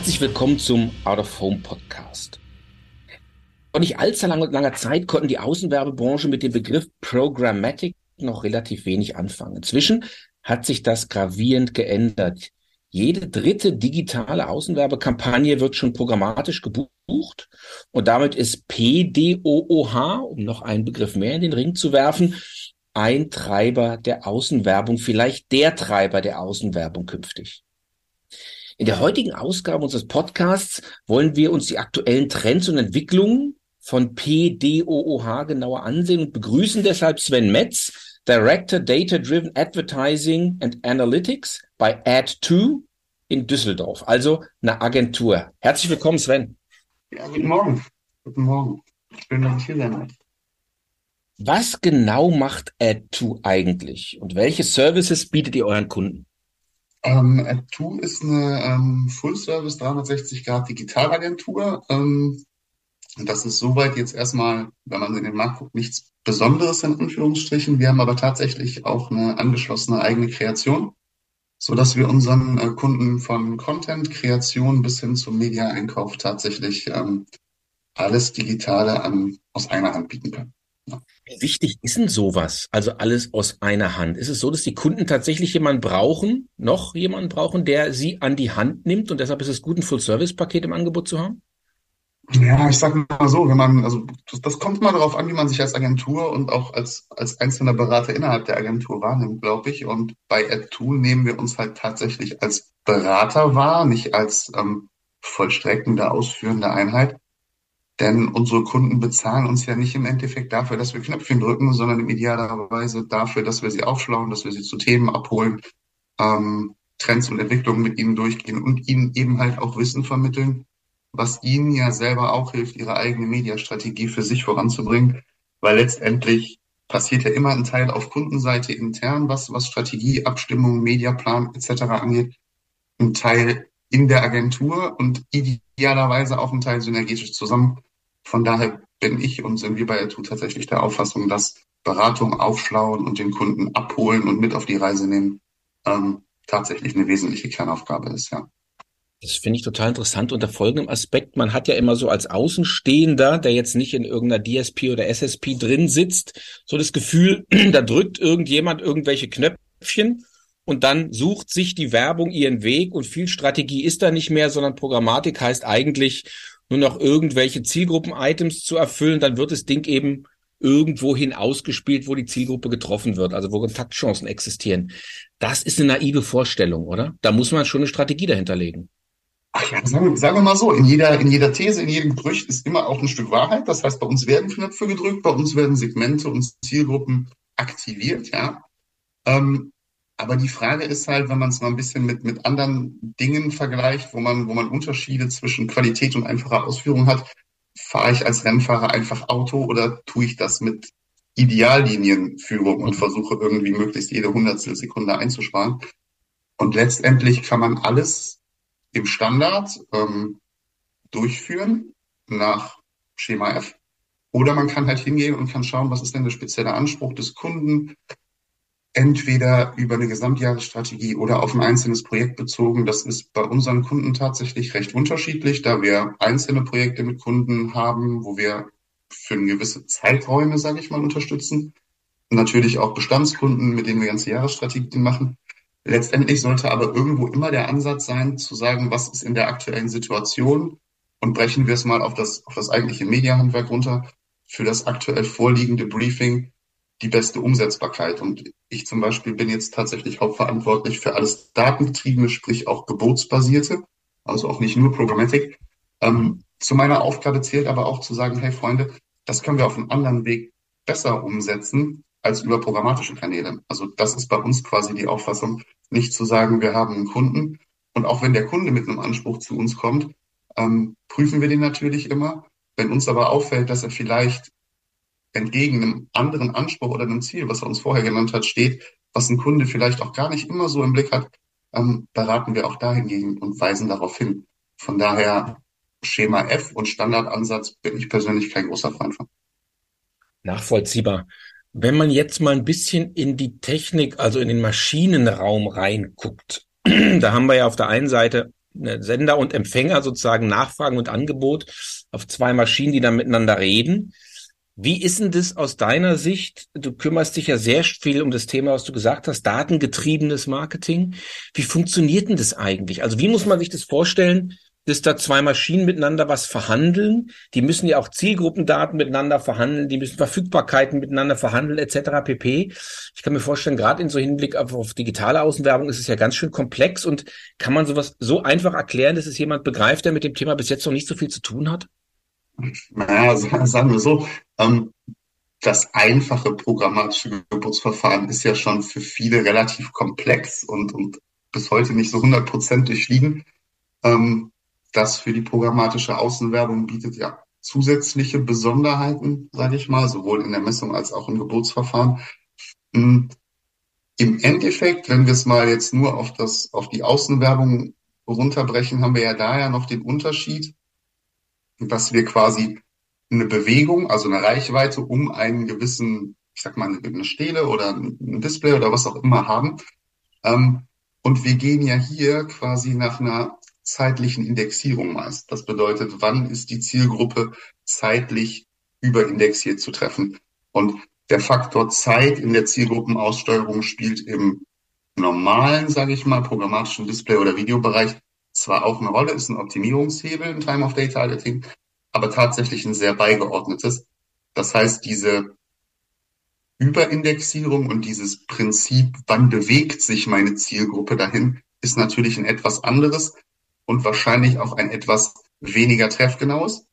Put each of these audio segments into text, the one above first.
Herzlich willkommen zum Out of Home Podcast. Vor nicht allzu langer, langer Zeit konnten die Außenwerbebranche mit dem Begriff Programmatic noch relativ wenig anfangen. Inzwischen hat sich das gravierend geändert. Jede dritte digitale Außenwerbekampagne wird schon programmatisch gebucht und damit ist PDOOH, um noch einen Begriff mehr in den Ring zu werfen, ein Treiber der Außenwerbung, vielleicht der Treiber der Außenwerbung künftig. In der heutigen Ausgabe unseres Podcasts wollen wir uns die aktuellen Trends und Entwicklungen von PDOOH genauer ansehen und begrüßen deshalb Sven Metz, Director Data Driven Advertising and Analytics bei Ad2 in Düsseldorf, also eine Agentur. Herzlich willkommen, Sven. Ja, guten Morgen. Guten Morgen. Schön, dass ich hier sein darf. Was genau macht Ad2 eigentlich und welche Services bietet ihr euren Kunden? Ähm, App2 ist eine ähm, Full-Service 360-Grad-Digitalagentur. Ähm, das ist soweit jetzt erstmal, wenn man in den Markt guckt, nichts Besonderes in Anführungsstrichen. Wir haben aber tatsächlich auch eine angeschlossene eigene Kreation, so dass wir unseren äh, Kunden von Content-Kreation bis hin zum Media-Einkauf tatsächlich ähm, alles Digitale an, aus einer Hand bieten können. Wie wichtig ist denn sowas? Also alles aus einer Hand. Ist es so, dass die Kunden tatsächlich jemanden brauchen, noch jemanden brauchen, der sie an die Hand nimmt und deshalb ist es gut, ein Full-Service-Paket im Angebot zu haben? Ja, ich sag mal so, wenn man, also das, das kommt mal darauf an, wie man sich als Agentur und auch als, als einzelner Berater innerhalb der Agentur wahrnimmt, glaube ich. Und bei Add2 nehmen wir uns halt tatsächlich als Berater wahr, nicht als ähm, vollstreckende, ausführende Einheit. Denn unsere Kunden bezahlen uns ja nicht im Endeffekt dafür, dass wir Knöpfchen drücken, sondern idealerweise dafür, dass wir sie aufschlauen, dass wir sie zu Themen abholen, ähm, Trends und Entwicklungen mit ihnen durchgehen und ihnen eben halt auch Wissen vermitteln, was ihnen ja selber auch hilft, ihre eigene Mediastrategie für sich voranzubringen, weil letztendlich passiert ja immer ein Teil auf Kundenseite intern, was, was Strategie, Abstimmung, Mediaplan etc. angeht, ein Teil in der Agentur und idealerweise auch ein Teil synergetisch zusammen von daher bin ich und sind wir bei Atu tatsächlich der Auffassung, dass Beratung aufschlauen und den Kunden abholen und mit auf die Reise nehmen ähm, tatsächlich eine wesentliche Kernaufgabe ist, ja. Das finde ich total interessant unter folgendem Aspekt. Man hat ja immer so als Außenstehender, der jetzt nicht in irgendeiner DSP oder SSP drin sitzt, so das Gefühl, da drückt irgendjemand irgendwelche Knöpfchen und dann sucht sich die Werbung ihren Weg und viel Strategie ist da nicht mehr, sondern Programmatik heißt eigentlich, nur noch irgendwelche Zielgruppen-Items zu erfüllen, dann wird das Ding eben irgendwohin ausgespielt, wo die Zielgruppe getroffen wird, also wo Kontaktchancen existieren. Das ist eine naive Vorstellung, oder? Da muss man schon eine Strategie dahinter legen. Ach ja, sagen, sagen wir mal so, in jeder, in jeder These, in jedem Gerücht ist immer auch ein Stück Wahrheit. Das heißt, bei uns werden Knöpfe gedrückt, bei uns werden Segmente und Zielgruppen aktiviert, ja. Ähm, aber die Frage ist halt, wenn man es mal ein bisschen mit, mit anderen Dingen vergleicht, wo man, wo man Unterschiede zwischen Qualität und einfacher Ausführung hat, fahre ich als Rennfahrer einfach Auto oder tue ich das mit Ideallinienführung und versuche irgendwie möglichst jede Hundertstel Sekunde einzusparen. Und letztendlich kann man alles im Standard ähm, durchführen nach Schema F. Oder man kann halt hingehen und kann schauen, was ist denn der spezielle Anspruch des Kunden, entweder über eine Gesamtjahresstrategie oder auf ein einzelnes Projekt bezogen. Das ist bei unseren Kunden tatsächlich recht unterschiedlich, da wir einzelne Projekte mit Kunden haben, wo wir für gewisse Zeiträume, sage ich mal, unterstützen. Natürlich auch Bestandskunden, mit denen wir ganze Jahresstrategien machen. Letztendlich sollte aber irgendwo immer der Ansatz sein, zu sagen, was ist in der aktuellen Situation und brechen wir es mal auf das, auf das eigentliche Mediahandwerk runter. Für das aktuell vorliegende Briefing die beste Umsetzbarkeit. Und ich zum Beispiel bin jetzt tatsächlich hauptverantwortlich für alles Datengetriebene, sprich auch gebotsbasierte, also auch nicht nur Programmatic. Ähm, zu meiner Aufgabe zählt aber auch zu sagen, hey Freunde, das können wir auf einem anderen Weg besser umsetzen als über programmatische Kanäle. Also das ist bei uns quasi die Auffassung, nicht zu sagen, wir haben einen Kunden und auch wenn der Kunde mit einem Anspruch zu uns kommt, ähm, prüfen wir den natürlich immer. Wenn uns aber auffällt, dass er vielleicht entgegen einem anderen Anspruch oder einem Ziel, was er uns vorher genannt hat, steht, was ein Kunde vielleicht auch gar nicht immer so im Blick hat, ähm, beraten wir auch dahingegen und weisen darauf hin. Von daher Schema F und Standardansatz bin ich persönlich kein großer Freund von. Nachvollziehbar. Wenn man jetzt mal ein bisschen in die Technik, also in den Maschinenraum reinguckt, da haben wir ja auf der einen Seite Sender und Empfänger sozusagen Nachfragen und Angebot auf zwei Maschinen, die dann miteinander reden. Wie ist denn das aus deiner Sicht? Du kümmerst dich ja sehr viel um das Thema, was du gesagt hast, datengetriebenes Marketing. Wie funktioniert denn das eigentlich? Also wie muss man sich das vorstellen, dass da zwei Maschinen miteinander was verhandeln? Die müssen ja auch Zielgruppendaten miteinander verhandeln, die müssen Verfügbarkeiten miteinander verhandeln, etc. pp. Ich kann mir vorstellen, gerade in so Hinblick auf, auf digitale Außenwerbung ist es ja ganz schön komplex und kann man sowas so einfach erklären, dass es jemand begreift, der mit dem Thema bis jetzt noch nicht so viel zu tun hat? Naja, sagen wir so, ähm, das einfache programmatische Geburtsverfahren ist ja schon für viele relativ komplex und, und bis heute nicht so 100 Prozent durchliegen. Ähm, das für die programmatische Außenwerbung bietet ja zusätzliche Besonderheiten, sage ich mal, sowohl in der Messung als auch im Geburtsverfahren. Hm, Im Endeffekt, wenn wir es mal jetzt nur auf das, auf die Außenwerbung runterbrechen, haben wir ja da ja noch den Unterschied, dass wir quasi eine Bewegung, also eine Reichweite um einen gewissen, ich sag mal, eine Stele oder ein Display oder was auch immer haben. Ähm, und wir gehen ja hier quasi nach einer zeitlichen Indexierung meist. Das bedeutet, wann ist die Zielgruppe zeitlich überindexiert zu treffen? Und der Faktor Zeit in der Zielgruppenaussteuerung spielt im normalen, sage ich mal, programmatischen Display- oder Videobereich zwar auch eine Rolle, ist ein Optimierungshebel im Time of Day Targeting, aber tatsächlich ein sehr beigeordnetes. Das heißt, diese Überindexierung und dieses Prinzip, wann bewegt sich meine Zielgruppe dahin, ist natürlich ein etwas anderes und wahrscheinlich auch ein etwas weniger treffgenaues.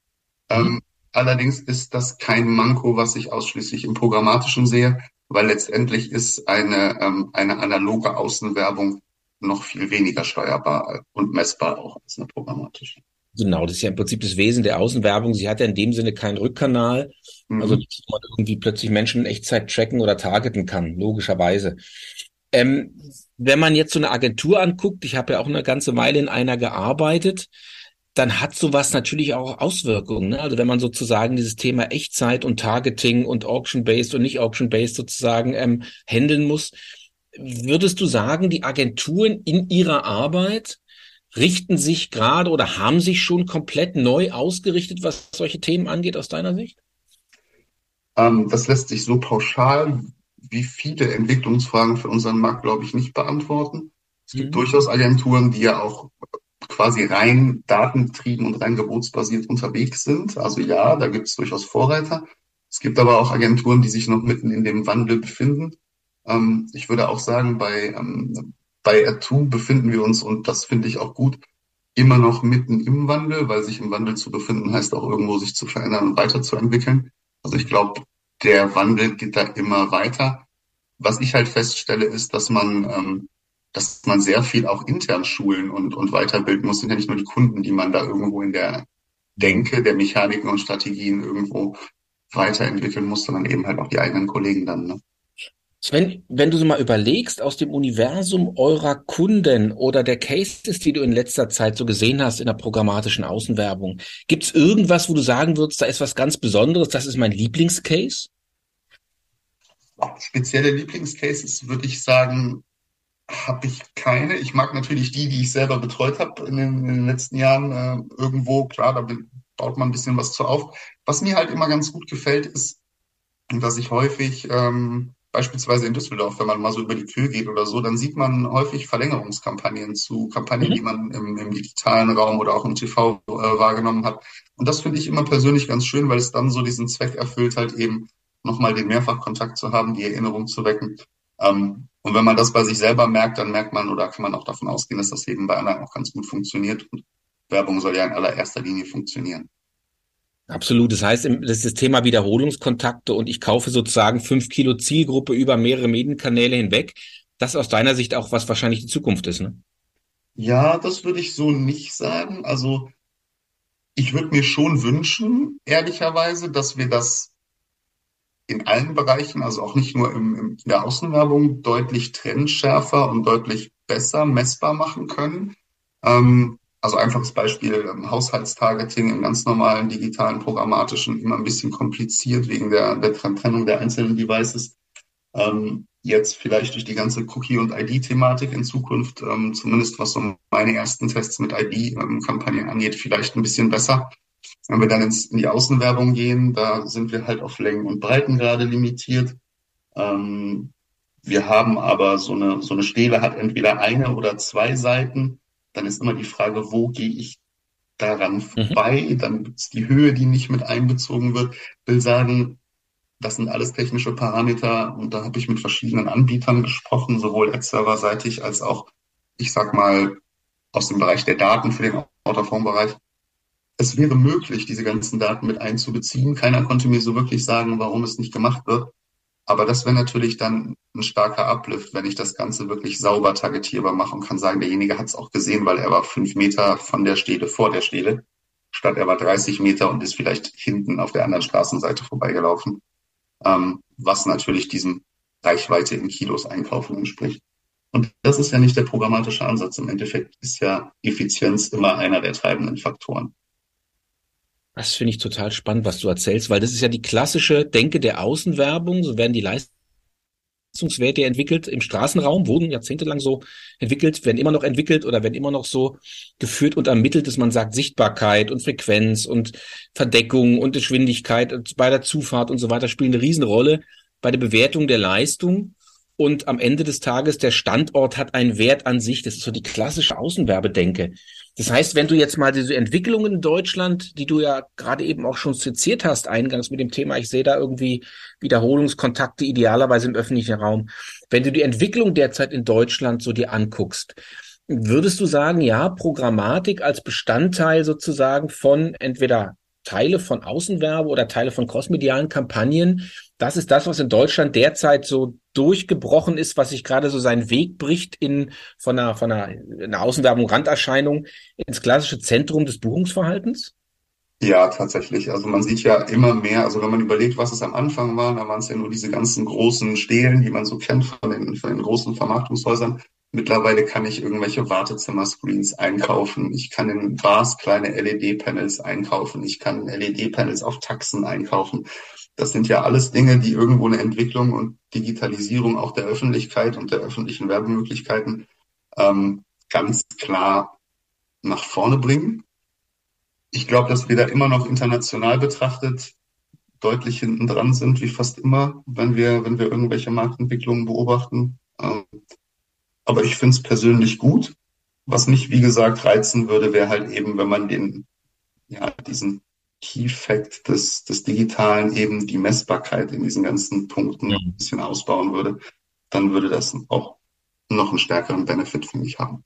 Mhm. Ähm, allerdings ist das kein Manko, was ich ausschließlich im Programmatischen sehe, weil letztendlich ist eine, ähm, eine analoge Außenwerbung noch viel weniger steuerbar und messbar auch als eine programmatische. Genau, das ist ja im Prinzip das Wesen der Außenwerbung. Sie hat ja in dem Sinne keinen Rückkanal, mhm. also dass man irgendwie plötzlich Menschen in Echtzeit tracken oder targeten kann, logischerweise. Ähm, wenn man jetzt so eine Agentur anguckt, ich habe ja auch eine ganze Weile in einer gearbeitet, dann hat sowas natürlich auch Auswirkungen. Ne? Also wenn man sozusagen dieses Thema Echtzeit und Targeting und Auction-Based und nicht Auction-Based sozusagen ähm, handeln muss, würdest du sagen, die Agenturen in ihrer Arbeit richten sich gerade oder haben sich schon komplett neu ausgerichtet, was solche Themen angeht, aus deiner Sicht? Ähm, das lässt sich so pauschal wie viele Entwicklungsfragen für unseren Markt, glaube ich, nicht beantworten. Es gibt mhm. durchaus Agenturen, die ja auch quasi rein datengetrieben und rein gebotsbasiert unterwegs sind. Also ja, da gibt es durchaus Vorreiter. Es gibt aber auch Agenturen, die sich noch mitten in dem Wandel befinden. Ähm, ich würde auch sagen, bei, ähm, bei R2 befinden wir uns, und das finde ich auch gut, immer noch mitten im Wandel, weil sich im Wandel zu befinden heißt auch irgendwo sich zu verändern und weiterzuentwickeln. Also ich glaube, der Wandel geht da immer weiter. Was ich halt feststelle, ist, dass man, ähm, dass man sehr viel auch intern schulen und, und weiterbilden muss. sind ja nicht nur die Kunden, die man da irgendwo in der Denke der Mechaniken und Strategien irgendwo weiterentwickeln muss, sondern eben halt auch die eigenen Kollegen dann. Ne? Sven, wenn du so mal überlegst, aus dem Universum eurer Kunden oder der Cases, die du in letzter Zeit so gesehen hast in der programmatischen Außenwerbung, gibt es irgendwas, wo du sagen würdest, da ist was ganz Besonderes, das ist mein Lieblingscase? Spezielle Lieblingscases würde ich sagen, habe ich keine. Ich mag natürlich die, die ich selber betreut habe in, in, den letzten Jahren äh, irgendwo. Klar, da baut man ein bisschen was zu auf. Was mir halt immer ganz gut gefällt, ist, dass ich häufig ähm, beispielsweise in Düsseldorf, wenn man mal so über die Kühe geht oder so, dann sieht man häufig Verlängerungskampagnen zu Kampagnen, mhm. die man im, im, digitalen Raum oder auch im TV äh, wahrgenommen hat. Und das finde ich immer persönlich ganz schön, weil es dann so diesen Zweck erfüllt, halt eben nochmal den Mehrfachkontakt zu haben, die Erinnerung zu wecken. Ähm, und wenn man das bei sich selber merkt, dann merkt man oder kann man auch davon ausgehen, dass das eben bei anderen auch ganz gut funktioniert. Und Werbung soll ja in allererster Linie funktionieren. Absolut. Das heißt, das ist das Thema Wiederholungskontakte und ich kaufe sozusagen fünf Kilo Zielgruppe über mehrere Medienkanäle hinweg. Das aus deiner Sicht auch, was wahrscheinlich die Zukunft ist, ne? Ja, das würde ich so nicht sagen. Also ich würde mir schon wünschen, ehrlicherweise, dass wir das in allen Bereichen, also auch nicht nur im, im, in der Außenwerbung, deutlich trendschärfer und deutlich besser messbar machen können. Ähm, also einfaches Beispiel, ähm, Haushaltstargeting im ganz normalen digitalen programmatischen immer ein bisschen kompliziert wegen der, der Trennung der einzelnen Devices. Ähm, jetzt vielleicht durch die ganze Cookie- und ID-Thematik in Zukunft, ähm, zumindest was so meine ersten Tests mit ID-Kampagnen angeht, vielleicht ein bisschen besser. Wenn wir dann ins, in die Außenwerbung gehen, da sind wir halt auf Längen und Breiten gerade limitiert. Ähm, wir haben aber so eine, so eine Stele hat entweder eine oder zwei Seiten. Dann ist immer die Frage, wo gehe ich daran mhm. vorbei? Mhm. Dann gibt es die Höhe, die nicht mit einbezogen wird. Will sagen, das sind alles technische Parameter und da habe ich mit verschiedenen Anbietern gesprochen, sowohl Ad-Server-seitig als auch, ich sag mal, aus dem Bereich der Daten für den Autophone-Bereich. Es wäre möglich, diese ganzen Daten mit einzubeziehen. Keiner konnte mir so wirklich sagen, warum es nicht gemacht wird. Aber das wäre natürlich dann ein starker Uplift, wenn ich das Ganze wirklich sauber targetierbar mache und kann sagen, derjenige hat es auch gesehen, weil er war fünf Meter von der Stele vor der Stele, statt er war 30 Meter und ist vielleicht hinten auf der anderen Straßenseite vorbeigelaufen ähm, was natürlich diesem Reichweite in Kilos einkaufen entspricht. Und das ist ja nicht der programmatische Ansatz. Im Endeffekt ist ja Effizienz immer einer der treibenden Faktoren. Das finde ich total spannend, was du erzählst, weil das ist ja die klassische Denke der Außenwerbung. So werden die Leistungswerte entwickelt im Straßenraum, wurden jahrzehntelang so entwickelt, werden immer noch entwickelt oder werden immer noch so geführt und ermittelt, dass man sagt, Sichtbarkeit und Frequenz und Verdeckung und Geschwindigkeit bei der Zufahrt und so weiter spielen eine Riesenrolle bei der Bewertung der Leistung. Und am Ende des Tages, der Standort hat einen Wert an sich. Das ist so die klassische Außenwerbedenke. Das heißt, wenn du jetzt mal diese Entwicklungen in Deutschland, die du ja gerade eben auch schon skizziert hast, eingangs mit dem Thema, ich sehe da irgendwie Wiederholungskontakte idealerweise im öffentlichen Raum. Wenn du die Entwicklung derzeit in Deutschland so dir anguckst, würdest du sagen, ja, Programmatik als Bestandteil sozusagen von entweder Teile von Außenwerbe oder Teile von crossmedialen Kampagnen. Das ist das, was in Deutschland derzeit so durchgebrochen ist, was sich gerade so seinen Weg bricht in von einer, von einer, einer Außenwerbung, Randerscheinung ins klassische Zentrum des Buchungsverhaltens? Ja, tatsächlich. Also man sieht ja immer mehr, also wenn man überlegt, was es am Anfang war, da waren es ja nur diese ganzen großen Stelen, die man so kennt von den, von den großen Vermarktungshäusern. Mittlerweile kann ich irgendwelche Wartezimmer-Screens einkaufen. Ich kann in Bars kleine LED-Panels einkaufen. Ich kann LED-Panels auf Taxen einkaufen. Das sind ja alles Dinge, die irgendwo eine Entwicklung und Digitalisierung auch der Öffentlichkeit und der öffentlichen Werbemöglichkeiten ähm, ganz klar nach vorne bringen. Ich glaube, dass wir da immer noch international betrachtet deutlich hinten dran sind, wie fast immer, wenn wir, wenn wir irgendwelche Marktentwicklungen beobachten. Aber ich finde es persönlich gut. Was mich, wie gesagt, reizen würde, wäre halt eben, wenn man den, ja, diesen Key Fact des, des Digitalen eben die Messbarkeit in diesen ganzen Punkten ja. ein bisschen ausbauen würde, dann würde das auch noch einen stärkeren Benefit, finde ich, haben.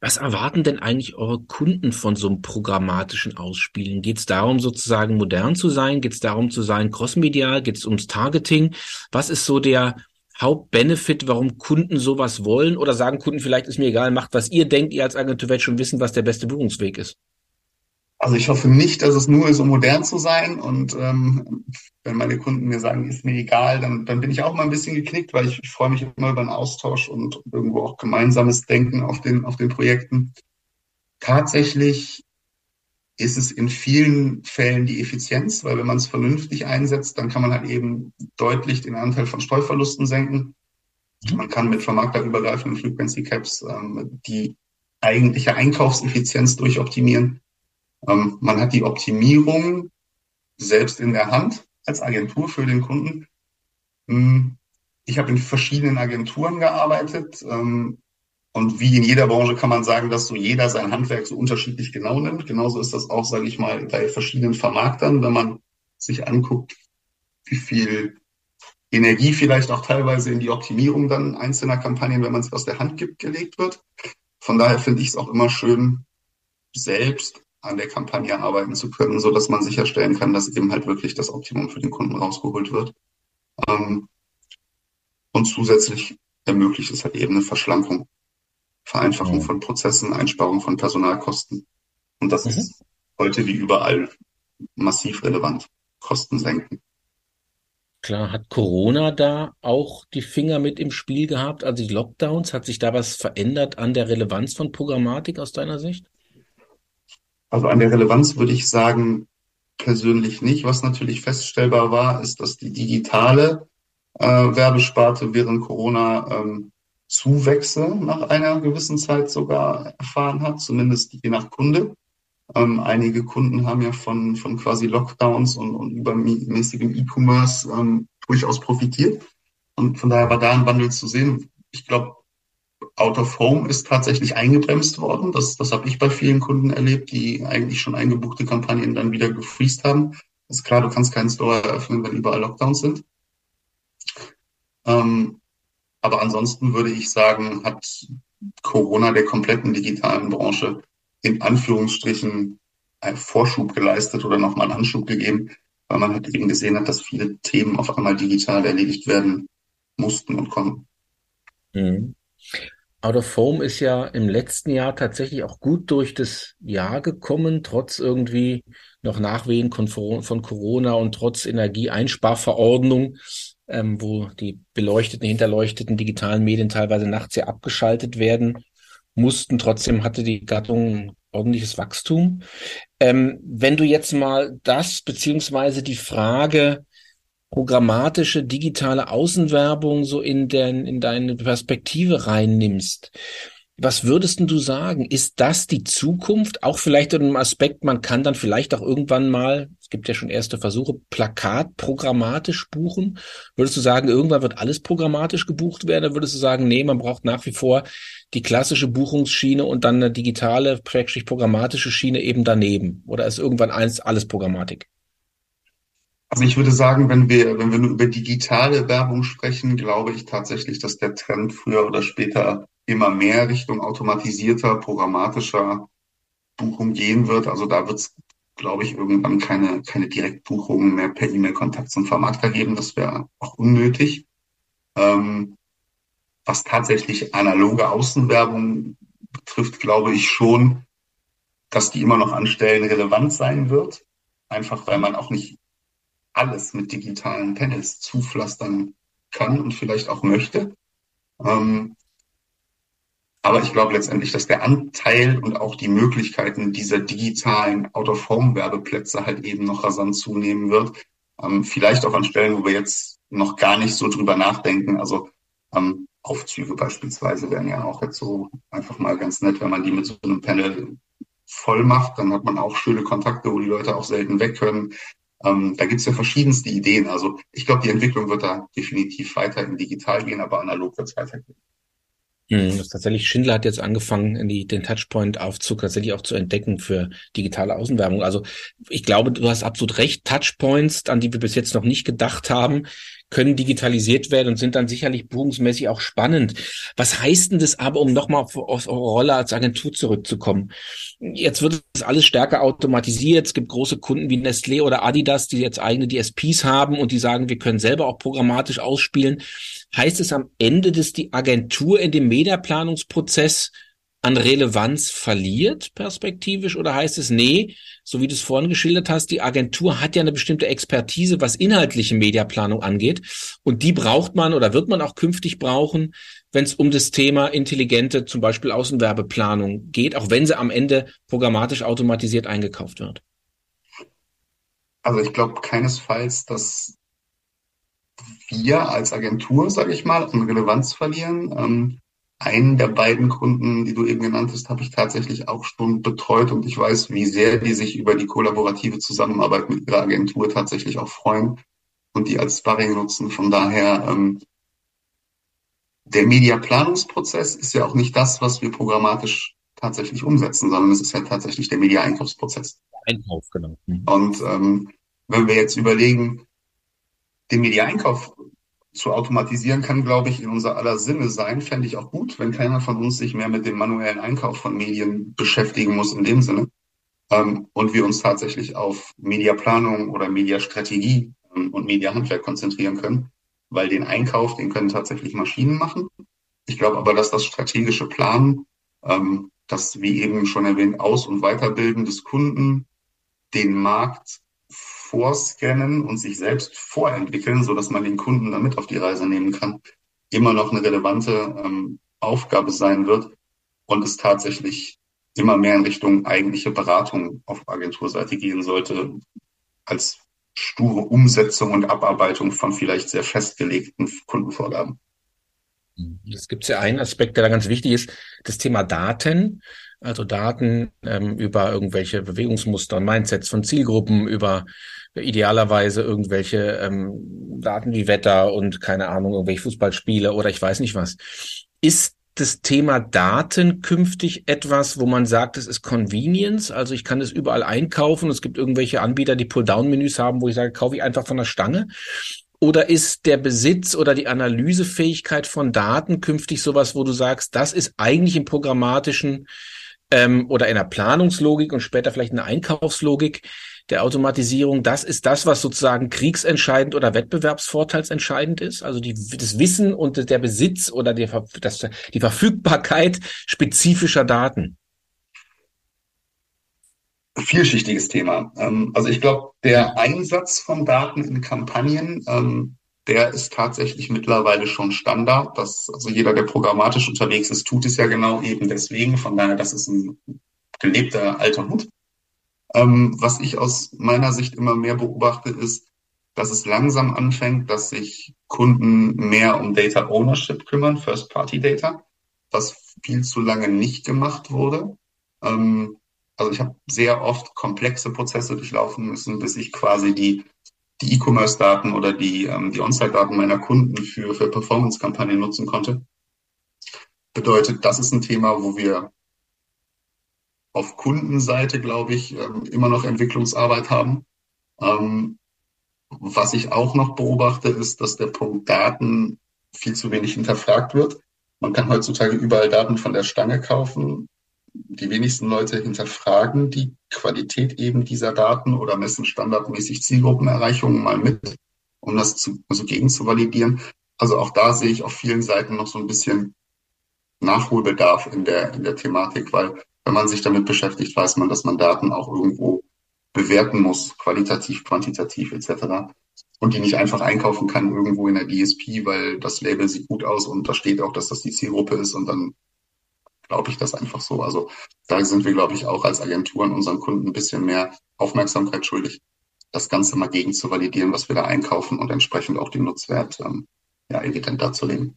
Was erwarten denn eigentlich eure Kunden von so einem programmatischen Ausspielen? Geht es darum, sozusagen modern zu sein? Geht es darum zu sein, crossmedial? Geht es ums Targeting? Was ist so der, Hauptbenefit, warum Kunden sowas wollen? Oder sagen Kunden vielleicht, ist mir egal, macht, was ihr denkt, ihr als Agentur werdet schon wissen, was der beste Buchungsweg ist? Also ich hoffe nicht, dass es nur ist, um modern zu sein. Und ähm, wenn meine Kunden mir sagen, ist mir egal, dann, dann bin ich auch mal ein bisschen geknickt, weil ich, ich freue mich immer über einen Austausch und irgendwo auch gemeinsames Denken auf den, auf den Projekten. Tatsächlich ist es in vielen Fällen die Effizienz, weil wenn man es vernünftig einsetzt, dann kann man halt eben deutlich den Anteil von Streuverlusten senken. Mhm. Man kann mit vermarkterübergreifenden Frequency Caps ähm, die eigentliche Einkaufseffizienz durchoptimieren. Ähm, man hat die Optimierung selbst in der Hand als Agentur für den Kunden. Hm, ich habe in verschiedenen Agenturen gearbeitet. Ähm, und wie in jeder Branche kann man sagen, dass so jeder sein Handwerk so unterschiedlich genau nimmt. Genauso ist das auch, sage ich mal, bei verschiedenen Vermarktern, wenn man sich anguckt, wie viel Energie vielleicht auch teilweise in die Optimierung dann einzelner Kampagnen, wenn man es aus der Hand gibt, gelegt wird. Von daher finde ich es auch immer schön, selbst an der Kampagne arbeiten zu können, so dass man sicherstellen kann, dass eben halt wirklich das Optimum für den Kunden rausgeholt wird. Ähm, und zusätzlich ermöglicht es halt eben eine Verschlankung Vereinfachung von Prozessen, Einsparung von Personalkosten. Und das mhm. ist heute wie überall massiv relevant. Kosten senken. Klar, hat Corona da auch die Finger mit im Spiel gehabt? Also die Lockdowns, hat sich da was verändert an der Relevanz von Programmatik aus deiner Sicht? Also an der Relevanz würde ich sagen, persönlich nicht. Was natürlich feststellbar war, ist, dass die digitale äh, Werbesparte während Corona ähm, Zuwächse nach einer gewissen Zeit sogar erfahren hat, zumindest je nach Kunde. Ähm, einige Kunden haben ja von, von quasi Lockdowns und, und übermäßigem E-Commerce ähm, durchaus profitiert. Und von daher war da ein Wandel zu sehen. Ich glaube, Out of Home ist tatsächlich eingebremst worden. Das, das habe ich bei vielen Kunden erlebt, die eigentlich schon eingebuchte Kampagnen dann wieder gefriest haben. Ist klar, du kannst keinen Store eröffnen, wenn überall Lockdowns sind. Ähm, aber ansonsten würde ich sagen, hat Corona der kompletten digitalen Branche in Anführungsstrichen einen Vorschub geleistet oder nochmal einen Anschub gegeben, weil man halt eben gesehen hat, dass viele Themen auf einmal digital erledigt werden mussten und konnten. Mhm. Out of Home ist ja im letzten Jahr tatsächlich auch gut durch das Jahr gekommen, trotz irgendwie noch Nachwehen von Corona und trotz Energieeinsparverordnung, ähm, wo die beleuchteten, hinterleuchteten digitalen Medien teilweise nachts ja abgeschaltet werden mussten. Trotzdem hatte die Gattung ordentliches Wachstum. Ähm, wenn du jetzt mal das beziehungsweise die Frage programmatische digitale Außenwerbung so in, den, in deine Perspektive reinnimmst, was würdest du sagen? Ist das die Zukunft? Auch vielleicht in einem Aspekt, man kann dann vielleicht auch irgendwann mal, es gibt ja schon erste Versuche, Plakat programmatisch buchen. Würdest du sagen, irgendwann wird alles programmatisch gebucht werden? Oder würdest du sagen, nee, man braucht nach wie vor die klassische Buchungsschiene und dann eine digitale, praktisch programmatische Schiene eben daneben? Oder ist irgendwann eins alles Programmatik? Also ich würde sagen, wenn wir, wenn wir nur über digitale Werbung sprechen, glaube ich tatsächlich, dass der Trend früher oder später immer mehr Richtung automatisierter, programmatischer Buchung gehen wird. Also da wird es, glaube ich, irgendwann keine, keine Direktbuchungen mehr per E-Mail-Kontakt zum Vermarkter geben. Das wäre auch unnötig. Ähm, was tatsächlich analoge Außenwerbung betrifft, glaube ich schon, dass die immer noch an Stellen relevant sein wird. Einfach weil man auch nicht alles mit digitalen Panels zupflastern kann und vielleicht auch möchte. Ähm, aber ich glaube letztendlich, dass der Anteil und auch die Möglichkeiten dieser digitalen Out-of-Home-Werbeplätze halt eben noch rasant zunehmen wird. Ähm, vielleicht auch an Stellen, wo wir jetzt noch gar nicht so drüber nachdenken. Also ähm, Aufzüge beispielsweise wären ja auch jetzt so einfach mal ganz nett, wenn man die mit so einem Panel voll macht. Dann hat man auch schöne Kontakte, wo die Leute auch selten weg können. Ähm, da gibt's ja verschiedenste Ideen. Also ich glaube, die Entwicklung wird da definitiv weiter in digital gehen, aber analog wird es weitergehen. Hm, das tatsächlich, Schindler hat jetzt angefangen, die, den Touchpoint-Aufzug tatsächlich auch zu entdecken für digitale Außenwerbung. Also ich glaube, du hast absolut recht. Touchpoints, an die wir bis jetzt noch nicht gedacht haben, können digitalisiert werden und sind dann sicherlich buchungsmäßig auch spannend. Was heißt denn das aber, um nochmal auf, auf eure Rolle als Agentur zurückzukommen? Jetzt wird es alles stärker automatisiert. Es gibt große Kunden wie Nestlé oder Adidas, die jetzt eigene DSPs haben und die sagen, wir können selber auch programmatisch ausspielen. Heißt es am Ende, dass die Agentur in dem Mediaplanungsprozess an Relevanz verliert, perspektivisch, oder heißt es, nee, so wie du es vorhin geschildert hast, die Agentur hat ja eine bestimmte Expertise, was inhaltliche Mediaplanung angeht, und die braucht man oder wird man auch künftig brauchen, wenn es um das Thema intelligente, zum Beispiel Außenwerbeplanung geht, auch wenn sie am Ende programmatisch automatisiert eingekauft wird? Also ich glaube keinesfalls, dass wir als Agentur, sage ich mal, an Relevanz verlieren. Ähm, einen der beiden Kunden, die du eben genannt hast, habe ich tatsächlich auch schon betreut und ich weiß, wie sehr die sich über die kollaborative Zusammenarbeit mit ihrer Agentur tatsächlich auch freuen und die als Sparring nutzen. Von daher, ähm, der Mediaplanungsprozess ist ja auch nicht das, was wir programmatisch tatsächlich umsetzen, sondern es ist ja tatsächlich der Media-Einkaufsprozess. Einkauf, genau. Mhm. Und ähm, wenn wir jetzt überlegen, den Media-Einkauf zu automatisieren kann, glaube ich, in unser aller Sinne sein. Fände ich auch gut, wenn keiner von uns sich mehr mit dem manuellen Einkauf von Medien beschäftigen muss in dem Sinne. Ähm, und wir uns tatsächlich auf Mediaplanung oder Mediastrategie ähm, und Mediahandwerk konzentrieren können, weil den Einkauf, den können tatsächlich Maschinen machen. Ich glaube aber, dass das strategische Planen, ähm, das wie eben schon erwähnt, Aus- und Weiterbilden des Kunden, den Markt vorscannen und sich selbst vorentwickeln, so dass man den Kunden damit auf die Reise nehmen kann, immer noch eine relevante ähm, Aufgabe sein wird und es tatsächlich immer mehr in Richtung eigentliche Beratung auf Agenturseite gehen sollte, als sture Umsetzung und Abarbeitung von vielleicht sehr festgelegten Kundenvorgaben. Es gibt ja einen Aspekt, der da ganz wichtig ist, das Thema Daten. Also Daten ähm, über irgendwelche Bewegungsmuster und Mindsets von Zielgruppen, über idealerweise irgendwelche ähm, Daten wie Wetter und keine Ahnung, irgendwelche Fußballspiele oder ich weiß nicht was. Ist das Thema Daten künftig etwas, wo man sagt, es ist Convenience? Also ich kann es überall einkaufen. Es gibt irgendwelche Anbieter, die Pull-Down-Menüs haben, wo ich sage, kaufe ich einfach von der Stange. Oder ist der Besitz oder die Analysefähigkeit von Daten künftig sowas, wo du sagst, das ist eigentlich im programmatischen ähm, oder in der Planungslogik und später vielleicht in der Einkaufslogik der Automatisierung, das ist das, was sozusagen kriegsentscheidend oder wettbewerbsvorteilsentscheidend ist. Also die, das Wissen und der Besitz oder die, das, die Verfügbarkeit spezifischer Daten. Vielschichtiges Thema. Ähm, also ich glaube, der Einsatz von Daten in Kampagnen, ähm, der ist tatsächlich mittlerweile schon Standard. Das, also jeder, der programmatisch unterwegs ist, tut es ja genau eben deswegen. Von daher, das ist ein gelebter alter Hut. Ähm, was ich aus meiner Sicht immer mehr beobachte, ist, dass es langsam anfängt, dass sich Kunden mehr um Data Ownership kümmern, First-Party-Data, was viel zu lange nicht gemacht wurde. Ähm, also ich habe sehr oft komplexe Prozesse durchlaufen müssen, bis ich quasi die die E-Commerce-Daten oder die, ähm, die On-Site-Daten meiner Kunden für, für Performance-Kampagnen nutzen konnte. Bedeutet, das ist ein Thema, wo wir auf Kundenseite, glaube ich, ähm, immer noch Entwicklungsarbeit haben. Ähm, was ich auch noch beobachte, ist, dass der Punkt Daten viel zu wenig hinterfragt wird. Man kann heutzutage überall Daten von der Stange kaufen. Die wenigsten Leute hinterfragen die Qualität eben dieser Daten oder messen standardmäßig Zielgruppenerreichungen mal mit, um das zu, also gegen zu validieren. Also auch da sehe ich auf vielen Seiten noch so ein bisschen Nachholbedarf in der, in der Thematik, weil wenn man sich damit beschäftigt, weiß man, dass man Daten auch irgendwo bewerten muss, qualitativ, quantitativ etc. Und die nicht einfach einkaufen kann irgendwo in der DSP, weil das Label sieht gut aus und da steht auch, dass das die Zielgruppe ist und dann glaube ich das einfach so. Also da sind wir, glaube ich, auch als Agenturen unseren Kunden ein bisschen mehr Aufmerksamkeit schuldig, das Ganze mal gegen zu validieren, was wir da einkaufen und entsprechend auch den Nutzwert ähm, ja, evident darzulegen.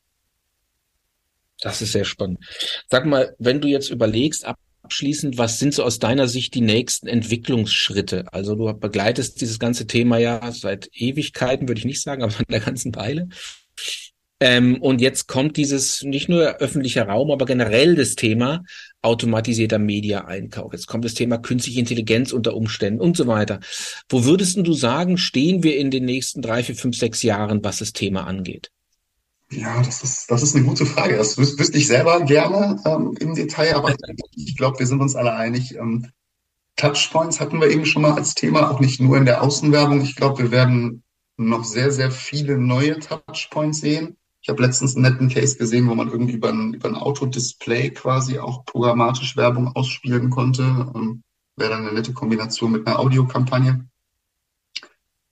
Das ist sehr spannend. Sag mal, wenn du jetzt überlegst, ab abschließend, was sind so aus deiner Sicht die nächsten Entwicklungsschritte? Also du begleitest dieses ganze Thema ja seit Ewigkeiten, würde ich nicht sagen, aber seit der ganzen Weile. Ähm, und jetzt kommt dieses nicht nur öffentlicher Raum, aber generell das Thema automatisierter Media-Einkauf. Jetzt kommt das Thema künstliche Intelligenz unter Umständen und so weiter. Wo würdest du sagen, stehen wir in den nächsten drei, vier, fünf, sechs Jahren, was das Thema angeht? Ja, das ist, das ist eine gute Frage. Das wüs wüsste ich selber gerne ähm, im Detail, aber ich glaube, wir sind uns alle einig. Ähm, Touchpoints hatten wir eben schon mal als Thema, auch nicht nur in der Außenwerbung. Ich glaube, wir werden noch sehr, sehr viele neue Touchpoints sehen. Ich habe letztens einen netten Case gesehen, wo man irgendwie über ein, über ein Autodisplay quasi auch programmatisch Werbung ausspielen konnte. Ähm, Wäre dann eine nette Kombination mit einer Audiokampagne.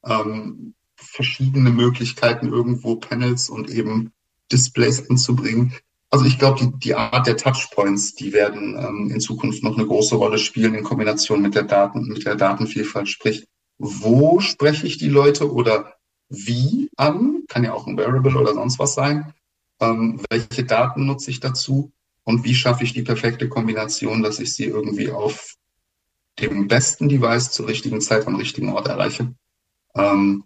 Ähm, verschiedene Möglichkeiten, irgendwo Panels und eben Displays anzubringen. Also ich glaube, die, die Art der Touchpoints, die werden ähm, in Zukunft noch eine große Rolle spielen in Kombination mit der Daten, mit der Datenvielfalt. Sprich, wo spreche ich die Leute oder wie an? Kann ja auch ein Variable oder sonst was sein. Ähm, welche Daten nutze ich dazu? Und wie schaffe ich die perfekte Kombination, dass ich sie irgendwie auf dem besten Device zur richtigen Zeit am richtigen Ort erreiche? Ähm,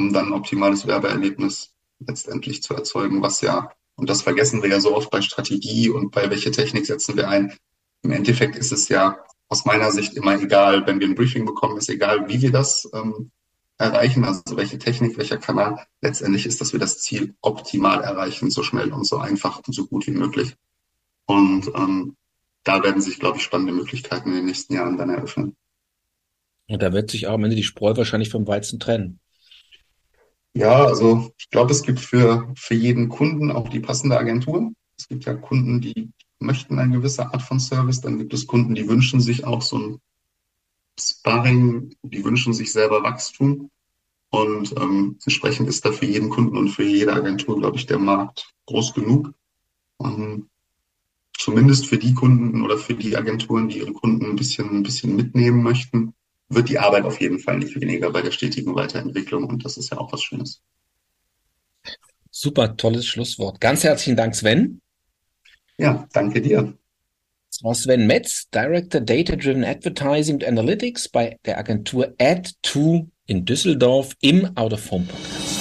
um dann ein optimales Werbeerlebnis letztendlich zu erzeugen, was ja, und das vergessen wir ja so oft bei Strategie und bei welche Technik setzen wir ein. Im Endeffekt ist es ja aus meiner Sicht immer egal, wenn wir ein Briefing bekommen, ist egal, wie wir das ähm, erreichen, also welche Technik, welcher Kanal. Letztendlich ist, dass wir das Ziel optimal erreichen, so schnell und so einfach und so gut wie möglich. Und ähm, da werden sich, glaube ich, spannende Möglichkeiten in den nächsten Jahren dann eröffnen. Und da wird sich auch am Ende die Spreu wahrscheinlich vom Weizen trennen. Ja, also ich glaube, es gibt für, für jeden Kunden auch die passende Agentur. Es gibt ja Kunden, die möchten eine gewisse Art von Service. Dann gibt es Kunden, die wünschen sich auch so ein Sparring, die wünschen sich selber Wachstum. Und ähm, entsprechend ist da für jeden Kunden und für jede Agentur, glaube ich, der Markt groß genug. Um, zumindest für die Kunden oder für die Agenturen, die ihre Kunden ein bisschen, ein bisschen mitnehmen möchten, wird die Arbeit auf jeden Fall nicht weniger bei der stetigen Weiterentwicklung und das ist ja auch was Schönes. Super, tolles Schlusswort. Ganz herzlichen Dank, Sven. Ja, danke dir. Das war Sven Metz, Director Data Driven Advertising and Analytics bei der Agentur Add2 in Düsseldorf im Out of Home Podcast.